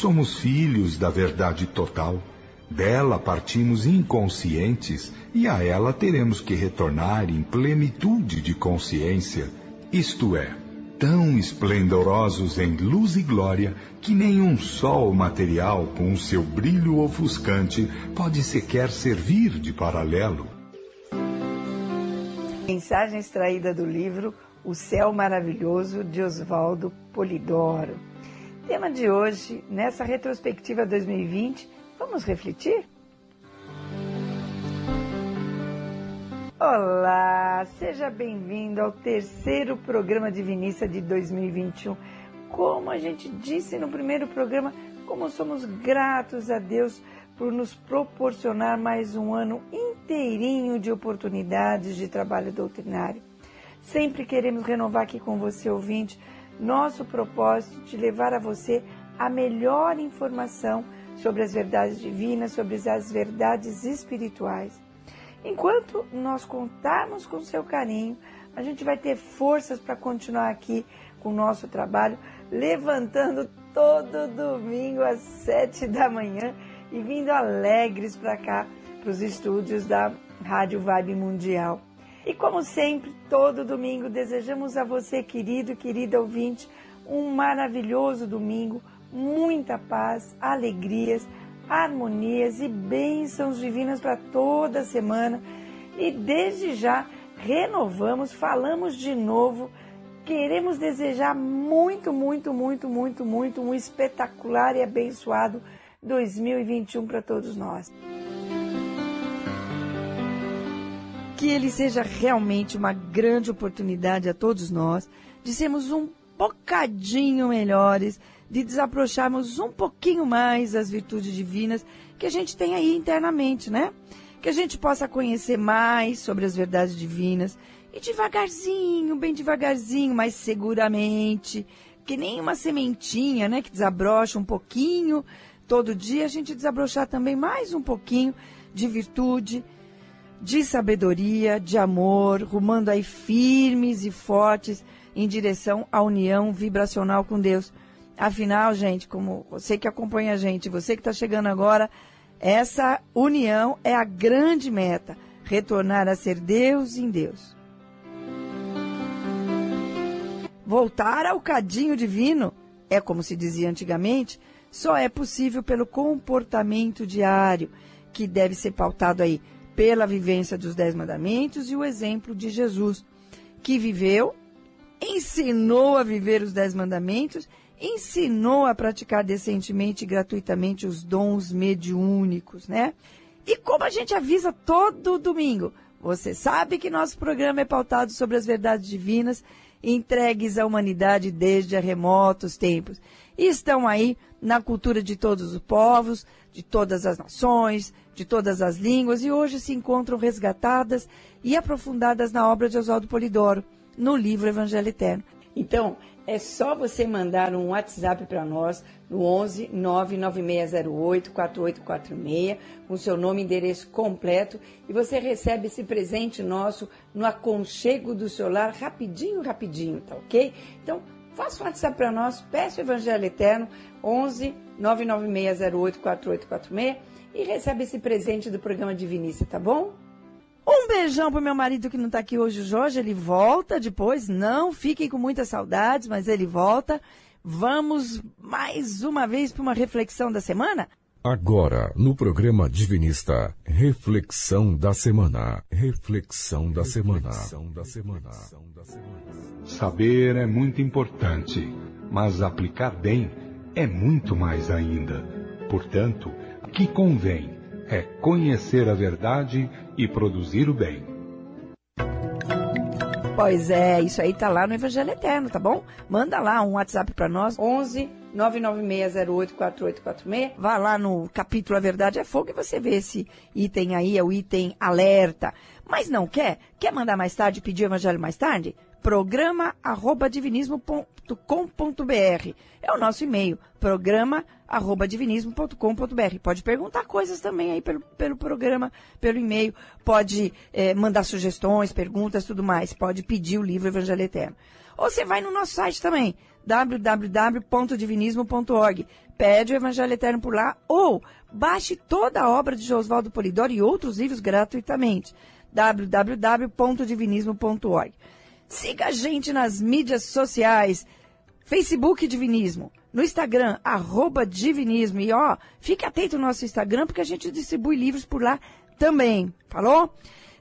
Somos filhos da verdade total. Dela partimos inconscientes e a ela teremos que retornar em plenitude de consciência, isto é, tão esplendorosos em luz e glória que nenhum sol material com o seu brilho ofuscante pode sequer servir de paralelo. Mensagem extraída do livro O Céu Maravilhoso de Oswaldo Polidoro. Tema de hoje, nessa retrospectiva 2020, vamos refletir? Olá, seja bem-vindo ao terceiro programa Divinista de 2021. Como a gente disse no primeiro programa, como somos gratos a Deus por nos proporcionar mais um ano inteirinho de oportunidades de trabalho doutrinário. Sempre queremos renovar aqui com você, ouvinte, nosso propósito de levar a você a melhor informação sobre as verdades divinas, sobre as verdades espirituais. Enquanto nós contarmos com seu carinho, a gente vai ter forças para continuar aqui com o nosso trabalho, levantando todo domingo às sete da manhã e vindo alegres para cá, para os estúdios da Rádio Vibe Mundial. E como sempre, todo domingo, desejamos a você, querido e querida ouvinte, um maravilhoso domingo, muita paz, alegrias, harmonias e bênçãos divinas para toda semana. E desde já renovamos, falamos de novo, queremos desejar muito, muito, muito, muito, muito um espetacular e abençoado 2021 para todos nós. Que ele seja realmente uma grande oportunidade a todos nós de sermos um bocadinho melhores de desaprocharmos um pouquinho mais as virtudes divinas que a gente tem aí internamente, né? Que a gente possa conhecer mais sobre as verdades divinas e devagarzinho, bem devagarzinho, mas seguramente, que nem uma sementinha, né, que desabrocha um pouquinho todo dia, a gente desabrochar também mais um pouquinho de virtude, de sabedoria, de amor, rumando aí firmes e fortes em direção à união vibracional com Deus. Afinal, gente, como você que acompanha a gente, você que está chegando agora, essa união é a grande meta, retornar a ser Deus em Deus. Voltar ao cadinho divino, é como se dizia antigamente, só é possível pelo comportamento diário, que deve ser pautado aí pela vivência dos Dez Mandamentos e o exemplo de Jesus, que viveu, ensinou a viver os Dez Mandamentos ensinou a praticar decentemente e gratuitamente os dons mediúnicos, né? E como a gente avisa todo domingo, você sabe que nosso programa é pautado sobre as verdades divinas entregues à humanidade desde remotos tempos. E estão aí na cultura de todos os povos, de todas as nações, de todas as línguas, e hoje se encontram resgatadas e aprofundadas na obra de Oswaldo Polidoro, no livro Evangelho Eterno. Então, é só você mandar um WhatsApp para nós no 11 99608 4846 com seu nome e endereço completo e você recebe esse presente nosso no aconchego do seu lar rapidinho, rapidinho, tá ok? Então, faça um WhatsApp para nós, peça o Evangelho Eterno 11 99608 4846 e recebe esse presente do programa Divinícia, tá bom? Um beijão pro meu marido que não tá aqui hoje, o Jorge. Ele volta depois. Não fiquem com muitas saudades, mas ele volta. Vamos mais uma vez para uma reflexão da semana? Agora, no programa Divinista, reflexão da semana. Reflexão da semana. da semana. Saber é muito importante, mas aplicar bem é muito mais ainda. Portanto, o que convém é conhecer a verdade e produzir o bem. Pois é, isso aí tá lá no Evangelho Eterno, tá bom? Manda lá um WhatsApp para nós, 11 996084846. Vá lá no capítulo A Verdade é Fogo e você vê esse item aí, é o item alerta. Mas não quer? Quer mandar mais tarde, pedir o Evangelho mais tarde? programa arroba divinismo.com.br. É o nosso e-mail, programa arroba divinismo.com.br. Pode perguntar coisas também aí pelo, pelo programa, pelo e-mail. Pode é, mandar sugestões, perguntas, tudo mais. Pode pedir o livro Evangelho Eterno. Ou você vai no nosso site também, www.divinismo.org. Pede o Evangelho Eterno por lá ou baixe toda a obra de Oswaldo Polidoro e outros livros gratuitamente. www.divinismo.org. Siga a gente nas mídias sociais, Facebook Divinismo, no Instagram, arroba Divinismo. E ó, fique atento no nosso Instagram, porque a gente distribui livros por lá também. Falou?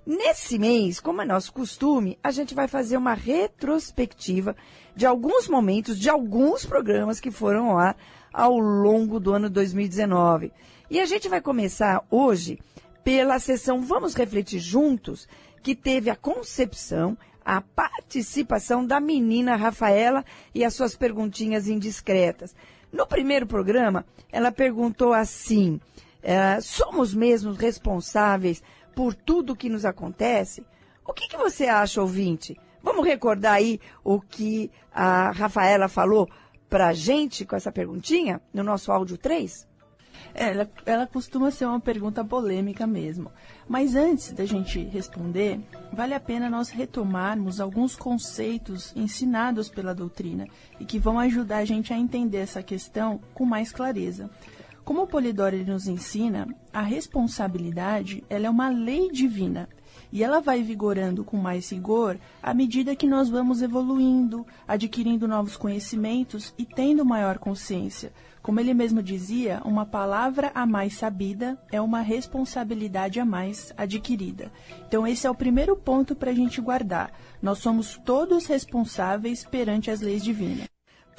Nesse mês, como é nosso costume, a gente vai fazer uma retrospectiva de alguns momentos, de alguns programas que foram lá ao longo do ano 2019. E a gente vai começar hoje pela sessão Vamos Refletir Juntos, que teve a concepção, a participação da menina Rafaela e as suas perguntinhas indiscretas. No primeiro programa, ela perguntou assim: é, somos mesmos responsáveis por tudo que nos acontece? O que, que você acha, ouvinte? Vamos recordar aí o que a Rafaela falou para a gente com essa perguntinha no nosso áudio 3? É, ela, ela costuma ser uma pergunta polêmica mesmo. Mas antes da gente responder, vale a pena nós retomarmos alguns conceitos ensinados pela doutrina e que vão ajudar a gente a entender essa questão com mais clareza. Como o Polidoro nos ensina, a responsabilidade ela é uma lei divina e ela vai vigorando com mais rigor à medida que nós vamos evoluindo, adquirindo novos conhecimentos e tendo maior consciência. Como ele mesmo dizia, uma palavra a mais sabida é uma responsabilidade a mais adquirida. Então, esse é o primeiro ponto para a gente guardar. Nós somos todos responsáveis perante as leis divinas.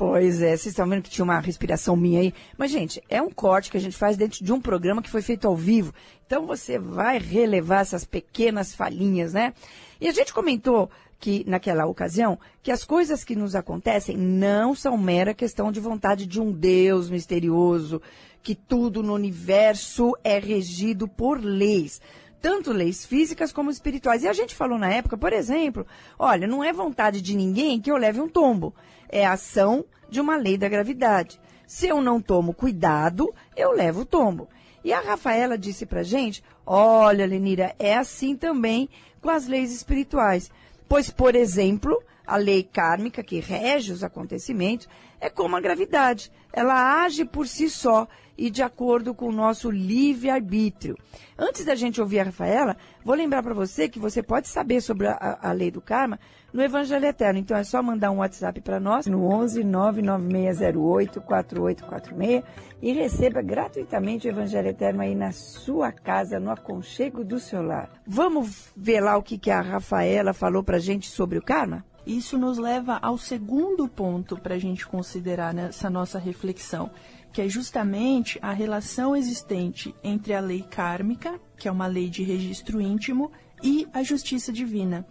Pois é, vocês estão vendo que tinha uma respiração minha aí. Mas, gente, é um corte que a gente faz dentro de um programa que foi feito ao vivo. Então você vai relevar essas pequenas falhinhas, né? E a gente comentou que, naquela ocasião, que as coisas que nos acontecem não são mera questão de vontade de um Deus misterioso, que tudo no universo é regido por leis tanto leis físicas como espirituais. E a gente falou na época, por exemplo, olha, não é vontade de ninguém que eu leve um tombo é a ação de uma lei da gravidade. Se eu não tomo cuidado, eu levo o tombo. E a Rafaela disse pra gente: olha, Lenira, é assim também com as leis espirituais. Pois, por exemplo, a lei kármica que rege os acontecimentos é como a gravidade. Ela age por si só e de acordo com o nosso livre-arbítrio. Antes da gente ouvir a Rafaela, vou lembrar para você que você pode saber sobre a, a, lei do karma no Evangelho Eterno. Então é só mandar um WhatsApp para nós no 11 99608 4846 e receba gratuitamente o Evangelho Eterno aí na sua casa, no aconchego do seu lar. Vamos ver lá o que, que a Rafaela falou para gente sobre o karma? Isso nos leva ao segundo ponto para a gente considerar nessa nossa reflexão, que é justamente a relação existente entre a lei kármica, que é uma lei de registro íntimo, e a justiça divina.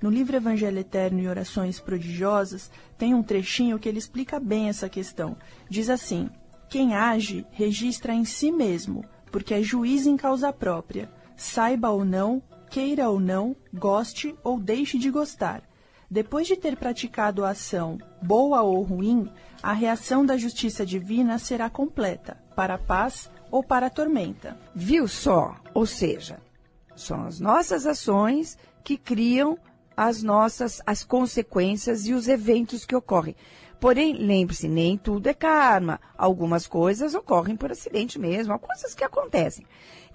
No livro Evangelho Eterno e Orações Prodigiosas, tem um trechinho que ele explica bem essa questão. Diz assim: Quem age registra em si mesmo, porque é juiz em causa própria. Saiba ou não, queira ou não, goste ou deixe de gostar depois de ter praticado a ação, boa ou ruim, a reação da justiça divina será completa, para a paz ou para a tormenta. Viu só? Ou seja, são as nossas ações que criam as nossas as consequências e os eventos que ocorrem. Porém, lembre-se, nem tudo é karma. Algumas coisas ocorrem por acidente mesmo, há coisas que acontecem.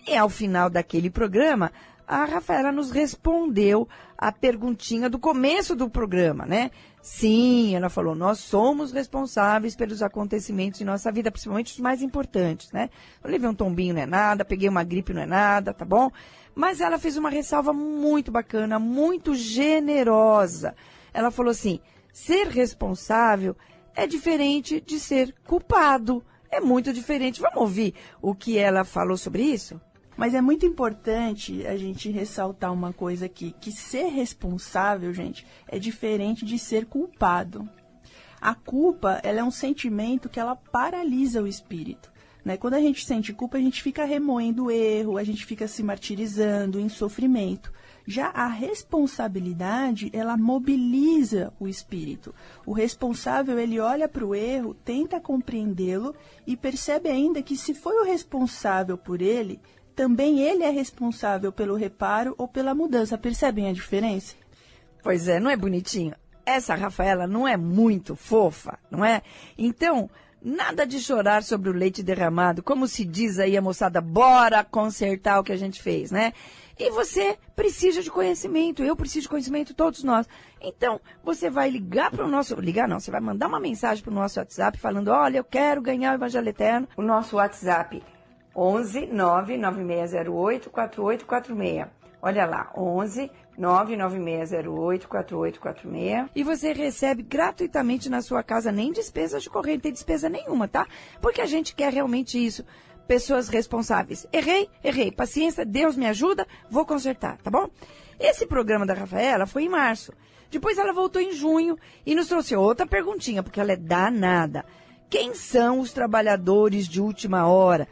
E ao final daquele programa, a Rafaela nos respondeu a perguntinha do começo do programa, né? Sim, ela falou, nós somos responsáveis pelos acontecimentos em nossa vida, principalmente os mais importantes, né? Eu levei um tombinho, não é nada, peguei uma gripe, não é nada, tá bom? Mas ela fez uma ressalva muito bacana, muito generosa. Ela falou assim, ser responsável é diferente de ser culpado. É muito diferente. Vamos ouvir o que ela falou sobre isso? Mas é muito importante a gente ressaltar uma coisa aqui, que ser responsável, gente, é diferente de ser culpado. A culpa, ela é um sentimento que ela paralisa o espírito. Né? Quando a gente sente culpa, a gente fica remoendo o erro, a gente fica se martirizando em sofrimento. Já a responsabilidade, ela mobiliza o espírito. O responsável, ele olha para o erro, tenta compreendê-lo e percebe ainda que se foi o responsável por ele, também ele é responsável pelo reparo ou pela mudança. Percebem a diferença? Pois é, não é bonitinho? essa Rafaela não é muito fofa, não é? Então, nada de chorar sobre o leite derramado. Como se diz aí a moçada, bora consertar o que a gente fez, né? E você precisa de conhecimento, eu preciso de conhecimento, todos nós. Então, você vai ligar para o nosso. Ligar não, você vai mandar uma mensagem para o nosso WhatsApp falando: olha, eu quero ganhar o Evangelho Eterno. O nosso WhatsApp 11 99608 4846. Olha lá, 11 99608 4846. E você recebe gratuitamente na sua casa, nem despesa de correio, não tem despesa nenhuma, tá? Porque a gente quer realmente isso. Pessoas responsáveis. Errei, errei. Paciência, Deus me ajuda, vou consertar, tá bom? Esse programa da Rafaela foi em março. Depois ela voltou em junho e nos trouxe outra perguntinha, porque ela é danada. Quem são os trabalhadores de última hora?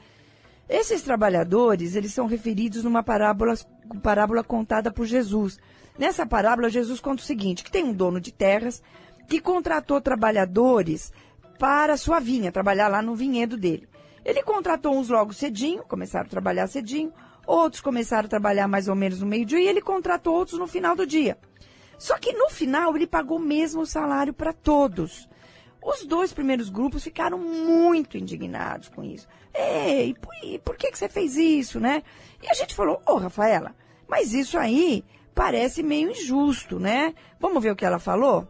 Esses trabalhadores, eles são referidos numa parábola, parábola contada por Jesus. Nessa parábola, Jesus conta o seguinte, que tem um dono de terras que contratou trabalhadores para a sua vinha, trabalhar lá no vinhedo dele. Ele contratou uns logo cedinho, começaram a trabalhar cedinho, outros começaram a trabalhar mais ou menos no meio-dia e ele contratou outros no final do dia. Só que no final ele pagou mesmo o salário para todos. Os dois primeiros grupos ficaram muito indignados com isso. Ei, por, por que, que você fez isso, né? E a gente falou, ô oh, Rafaela, mas isso aí parece meio injusto, né? Vamos ver o que ela falou?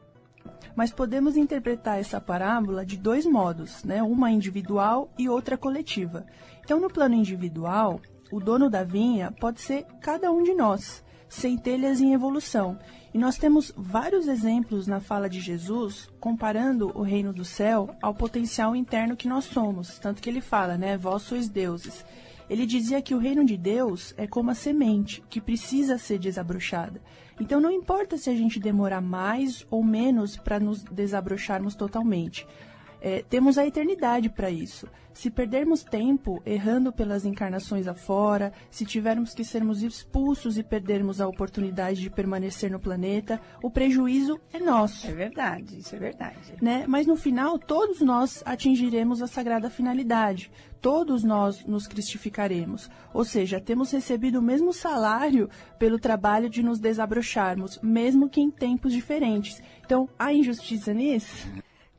Mas podemos interpretar essa parábola de dois modos, né? Uma individual e outra coletiva. Então, no plano individual, o dono da vinha pode ser cada um de nós, centelhas em evolução. E nós temos vários exemplos na fala de Jesus comparando o reino do céu ao potencial interno que nós somos. Tanto que ele fala, né? Vós sois deuses. Ele dizia que o reino de Deus é como a semente, que precisa ser desabrochada. Então não importa se a gente demorar mais ou menos para nos desabrocharmos totalmente. É, temos a eternidade para isso. Se perdermos tempo errando pelas encarnações afora, se tivermos que sermos expulsos e perdermos a oportunidade de permanecer no planeta, o prejuízo é nosso. É verdade, isso é verdade. Né? Mas no final, todos nós atingiremos a sagrada finalidade. Todos nós nos cristificaremos. Ou seja, temos recebido o mesmo salário pelo trabalho de nos desabrocharmos, mesmo que em tempos diferentes. Então, há injustiça nisso?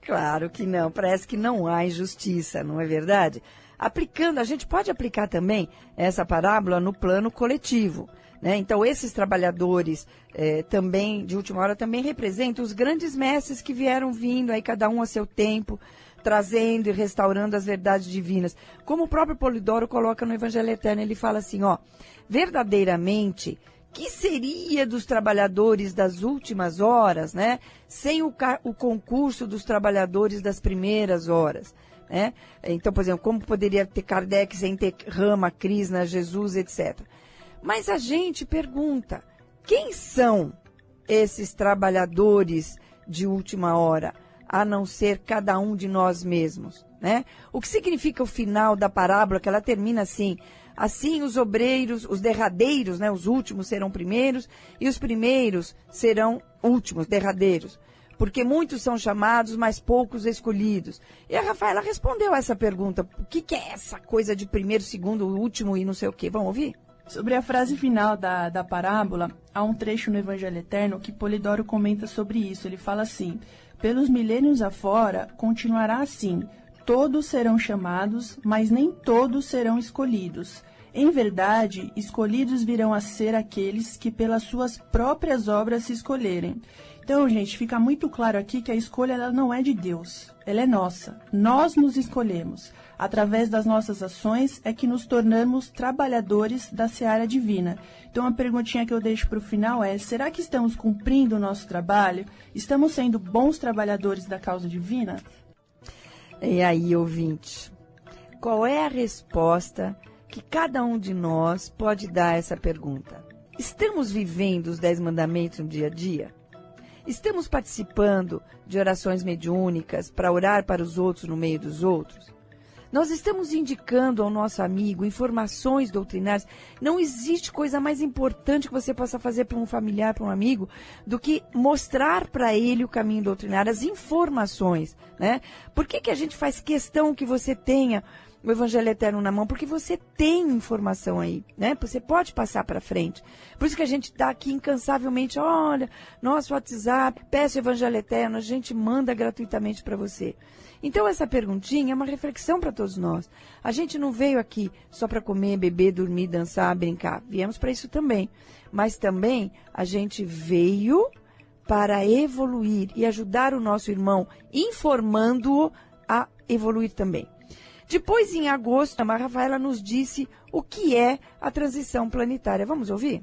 Claro que não, parece que não há injustiça, não é verdade? Aplicando, a gente pode aplicar também essa parábola no plano coletivo. Né? Então, esses trabalhadores eh, também, de última hora, também representam os grandes mestres que vieram vindo, aí cada um a seu tempo, trazendo e restaurando as verdades divinas. Como o próprio Polidoro coloca no Evangelho Eterno, ele fala assim, ó, verdadeiramente que seria dos trabalhadores das últimas horas, né? Sem o, o concurso dos trabalhadores das primeiras horas. Né? Então, por exemplo, como poderia ter Kardec sem ter Rama, Krishna, Jesus, etc. Mas a gente pergunta, quem são esses trabalhadores de última hora, a não ser cada um de nós mesmos? Né? O que significa o final da parábola, que ela termina assim, Assim, os obreiros, os derradeiros, né, os últimos serão primeiros e os primeiros serão últimos, derradeiros. Porque muitos são chamados, mas poucos escolhidos. E a Rafaela respondeu essa pergunta. O que, que é essa coisa de primeiro, segundo, último e não sei o quê? Vamos ouvir? Sobre a frase final da, da parábola, há um trecho no Evangelho Eterno que Polidoro comenta sobre isso. Ele fala assim: Pelos milênios afora, continuará assim: todos serão chamados, mas nem todos serão escolhidos. Em verdade, escolhidos virão a ser aqueles que pelas suas próprias obras se escolherem. Então, gente, fica muito claro aqui que a escolha ela não é de Deus, ela é nossa. Nós nos escolhemos. Através das nossas ações é que nos tornamos trabalhadores da seara divina. Então, a perguntinha que eu deixo para o final é: será que estamos cumprindo o nosso trabalho? Estamos sendo bons trabalhadores da causa divina? E aí, ouvinte, qual é a resposta que cada um de nós pode dar essa pergunta. Estamos vivendo os Dez Mandamentos no dia a dia? Estamos participando de orações mediúnicas para orar para os outros no meio dos outros? Nós estamos indicando ao nosso amigo informações doutrinárias. Não existe coisa mais importante que você possa fazer para um familiar, para um amigo, do que mostrar para ele o caminho doutrinário, as informações, né? Por que, que a gente faz questão que você tenha o Evangelho Eterno na mão, porque você tem informação aí, né? Você pode passar para frente. Por isso que a gente está aqui incansavelmente, olha, nosso WhatsApp, peça o Evangelho Eterno, a gente manda gratuitamente para você. Então essa perguntinha é uma reflexão para todos nós. A gente não veio aqui só para comer, beber, dormir, dançar, brincar. Viemos para isso também. Mas também a gente veio para evoluir e ajudar o nosso irmão, informando-o a evoluir também. Depois, em agosto, a Rafaela nos disse o que é a transição planetária. Vamos ouvir?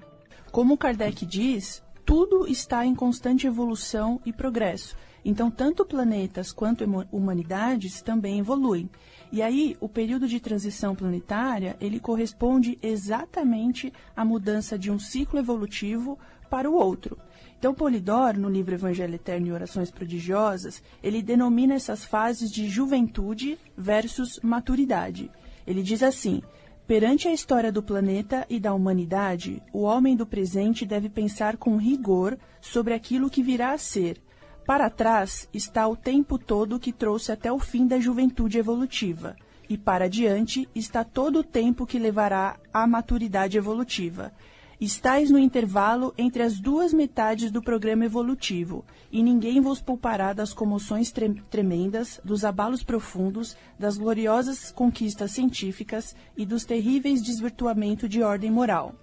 Como Kardec diz, tudo está em constante evolução e progresso. Então, tanto planetas quanto humanidades também evoluem. E aí, o período de transição planetária, ele corresponde exatamente à mudança de um ciclo evolutivo para o outro. Então, Polidor, no livro Evangelho Eterno e Orações Prodigiosas, ele denomina essas fases de juventude versus maturidade. Ele diz assim: Perante a história do planeta e da humanidade, o homem do presente deve pensar com rigor sobre aquilo que virá a ser. Para trás está o tempo todo que trouxe até o fim da juventude evolutiva, e para diante está todo o tempo que levará à maturidade evolutiva. Estais no intervalo entre as duas metades do programa evolutivo, e ninguém vos poupará das comoções tre tremendas, dos abalos profundos, das gloriosas conquistas científicas e dos terríveis desvirtuamentos de ordem moral.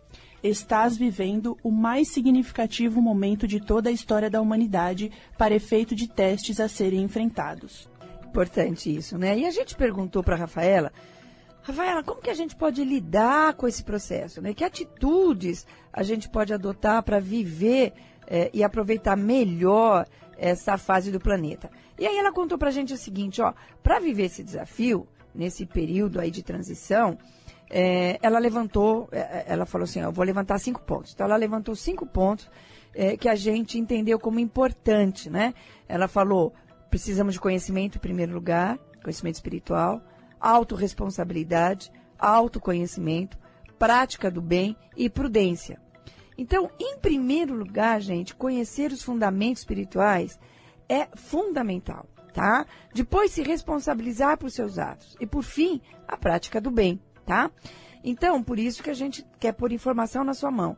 Estás vivendo o mais significativo momento de toda a história da humanidade para efeito de testes a serem enfrentados. Importante isso, né? E a gente perguntou para Rafaela Rafaela, como que a gente pode lidar com esse processo? Né? Que atitudes a gente pode adotar para viver eh, e aproveitar melhor essa fase do planeta? E aí ela contou para a gente o seguinte, ó, para viver esse desafio, nesse período aí de transição, eh, ela levantou, eh, ela falou assim, ó, eu vou levantar cinco pontos. Então ela levantou cinco pontos que a gente entendeu como importante, né? Ela falou, precisamos de conhecimento em primeiro lugar, conhecimento espiritual autorresponsabilidade, autoconhecimento, prática do bem e prudência. Então, em primeiro lugar, gente, conhecer os fundamentos espirituais é fundamental, tá? Depois se responsabilizar por seus atos e por fim, a prática do bem, tá? Então, por isso que a gente quer pôr informação na sua mão.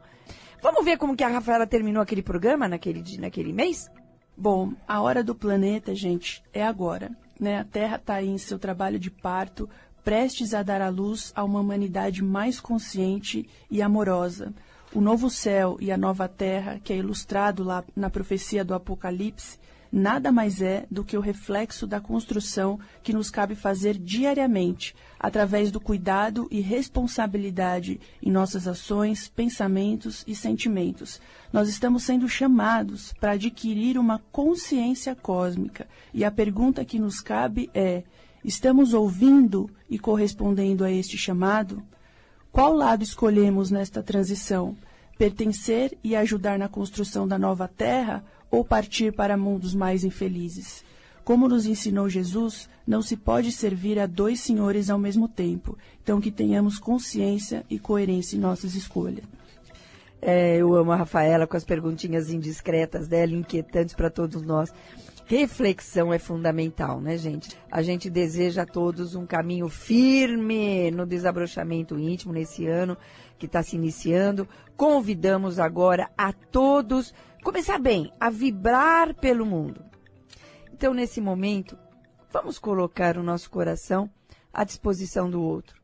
Vamos ver como que a Rafaela terminou aquele programa naquele naquele mês? Bom, a hora do planeta, gente, é agora né? A Terra está em seu trabalho de parto, prestes a dar à luz a uma humanidade mais consciente e amorosa. O novo céu e a nova terra, que é ilustrado lá na profecia do Apocalipse, nada mais é do que o reflexo da construção que nos cabe fazer diariamente, através do cuidado e responsabilidade em nossas ações, pensamentos e sentimentos. Nós estamos sendo chamados para adquirir uma consciência cósmica, e a pergunta que nos cabe é: estamos ouvindo e correspondendo a este chamado? Qual lado escolhemos nesta transição? Pertencer e ajudar na construção da nova terra ou partir para mundos mais infelizes. Como nos ensinou Jesus, não se pode servir a dois senhores ao mesmo tempo. Então, que tenhamos consciência e coerência em nossas escolhas. É, eu amo a Rafaela com as perguntinhas indiscretas dela, inquietantes para todos nós. Reflexão é fundamental, né, gente? A gente deseja a todos um caminho firme no desabrochamento íntimo nesse ano que está se iniciando. Convidamos agora a todos começar bem, a vibrar pelo mundo. Então, nesse momento, vamos colocar o nosso coração à disposição do outro.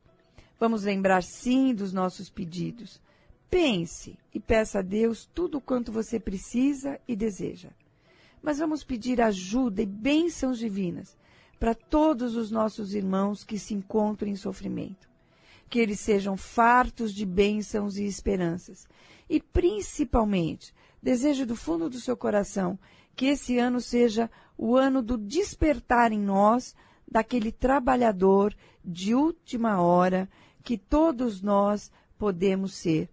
Vamos lembrar sim dos nossos pedidos. Pense e peça a Deus tudo quanto você precisa e deseja. Mas vamos pedir ajuda e bênçãos divinas para todos os nossos irmãos que se encontram em sofrimento. Que eles sejam fartos de bênçãos e esperanças. E principalmente, Desejo do fundo do seu coração que esse ano seja o ano do despertar em nós daquele trabalhador de última hora que todos nós podemos ser.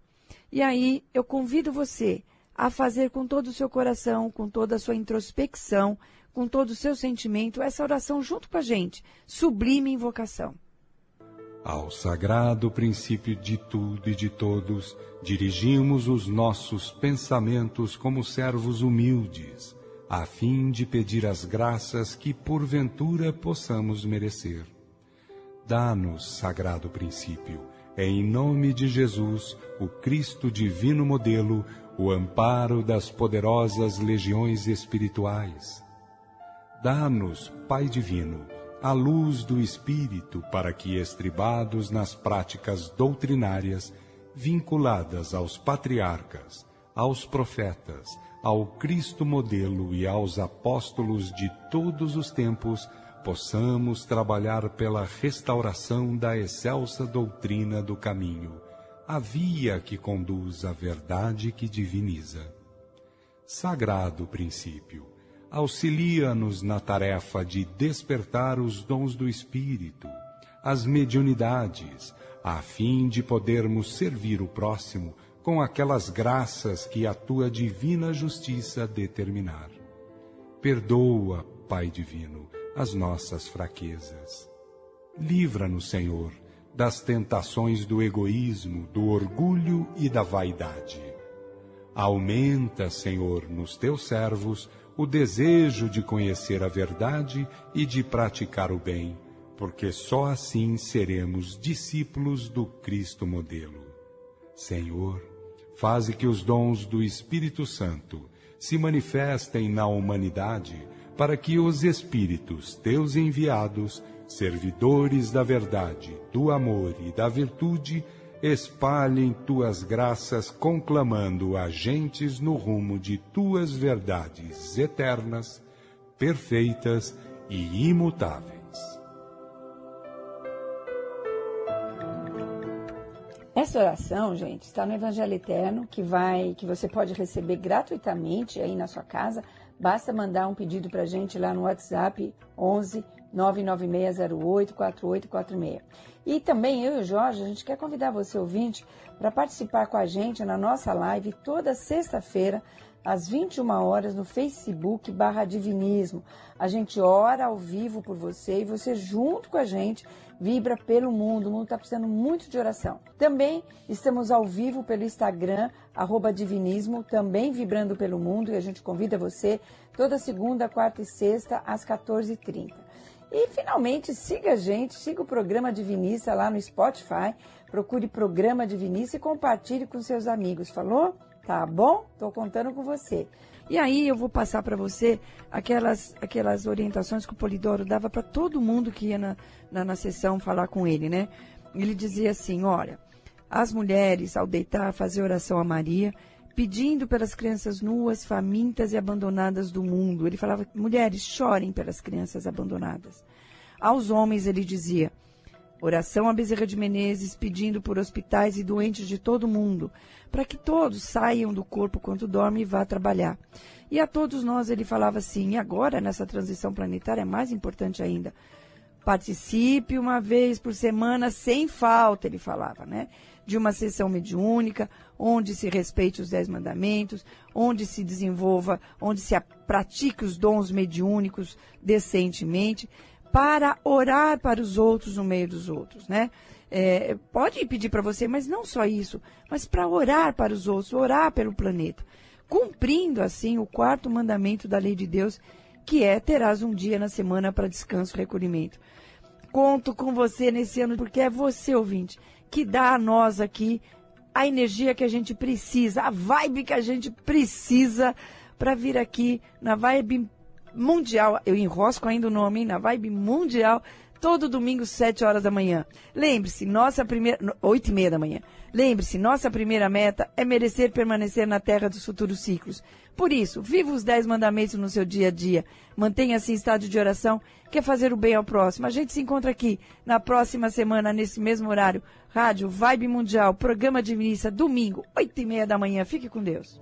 E aí eu convido você a fazer com todo o seu coração, com toda a sua introspecção, com todo o seu sentimento, essa oração junto com a gente. Sublime invocação. Ao sagrado princípio de tudo e de todos, dirigimos os nossos pensamentos como servos humildes, a fim de pedir as graças que porventura possamos merecer. Dá-nos, sagrado princípio, em nome de Jesus, o Cristo divino modelo, o amparo das poderosas legiões espirituais. Dá-nos, Pai divino, a luz do Espírito para que, estribados nas práticas doutrinárias, vinculadas aos patriarcas, aos profetas, ao Cristo modelo e aos apóstolos de todos os tempos, possamos trabalhar pela restauração da excelsa doutrina do caminho, a via que conduz à verdade que diviniza. Sagrado princípio, auxilia-nos na tarefa de despertar os dons do Espírito, as mediunidades, a fim de podermos servir o próximo com aquelas graças que a tua divina justiça determinar. Perdoa, Pai Divino, as nossas fraquezas. Livra-nos, Senhor, das tentações do egoísmo, do orgulho e da vaidade. Aumenta, Senhor, nos teus servos o desejo de conhecer a verdade e de praticar o bem, porque só assim seremos discípulos do Cristo modelo. Senhor, faze que os dons do Espírito Santo se manifestem na humanidade, para que os Espíritos, teus enviados, servidores da verdade, do amor e da virtude, espalhem tuas graças, conclamando agentes no rumo de tuas verdades eternas, perfeitas e imutáveis. Essa oração, gente, está no Evangelho Eterno, que vai, que você pode receber gratuitamente aí na sua casa. Basta mandar um pedido para gente lá no WhatsApp 11 99608 4846. E também eu e o Jorge, a gente quer convidar você, ouvinte, para participar com a gente na nossa live toda sexta-feira, às 21 horas, no Facebook barra Divinismo. A gente ora ao vivo por você e você, junto com a gente, vibra pelo mundo. O mundo está precisando muito de oração. Também estamos ao vivo pelo Instagram, arroba Divinismo, também vibrando pelo mundo, e a gente convida você toda segunda, quarta e sexta, às 14h30. E finalmente siga a gente, siga o programa Divinista lá no Spotify, procure programa Divinista e compartilhe com seus amigos, falou? Tá bom? Tô contando com você. E aí eu vou passar para você aquelas, aquelas orientações que o Polidoro dava para todo mundo que ia na, na, na sessão falar com ele, né? Ele dizia assim, olha, as mulheres, ao deitar, fazer oração a Maria, pedindo pelas crianças nuas, famintas e abandonadas do mundo. Ele falava, mulheres, chorem pelas crianças abandonadas. Aos homens, ele dizia, Oração a Bezerra de Menezes pedindo por hospitais e doentes de todo mundo, para que todos saiam do corpo quando dormem e vá trabalhar. E a todos nós ele falava assim, e agora nessa transição planetária é mais importante ainda. Participe uma vez por semana sem falta, ele falava, né? De uma sessão mediúnica, onde se respeite os dez mandamentos, onde se desenvolva, onde se pratique os dons mediúnicos decentemente, para orar para os outros no meio dos outros, né? É, pode pedir para você, mas não só isso, mas para orar para os outros, orar pelo planeta, cumprindo assim o quarto mandamento da lei de Deus, que é terás um dia na semana para descanso e recolhimento. Conto com você nesse ano, porque é você, ouvinte, que dá a nós aqui a energia que a gente precisa, a vibe que a gente precisa para vir aqui na vibe mundial. Eu enrosco ainda o nome, hein? Na vibe mundial. Todo domingo, 7 horas da manhã. Lembre-se, nossa primeira. 8 e meia da manhã. Lembre-se, nossa primeira meta é merecer permanecer na terra dos futuros ciclos. Por isso, viva os 10 mandamentos no seu dia a dia. Mantenha-se em estado de oração, quer fazer o bem ao próximo. A gente se encontra aqui na próxima semana, nesse mesmo horário. Rádio Vibe Mundial, programa de ministra, domingo, 8 e meia da manhã. Fique com Deus.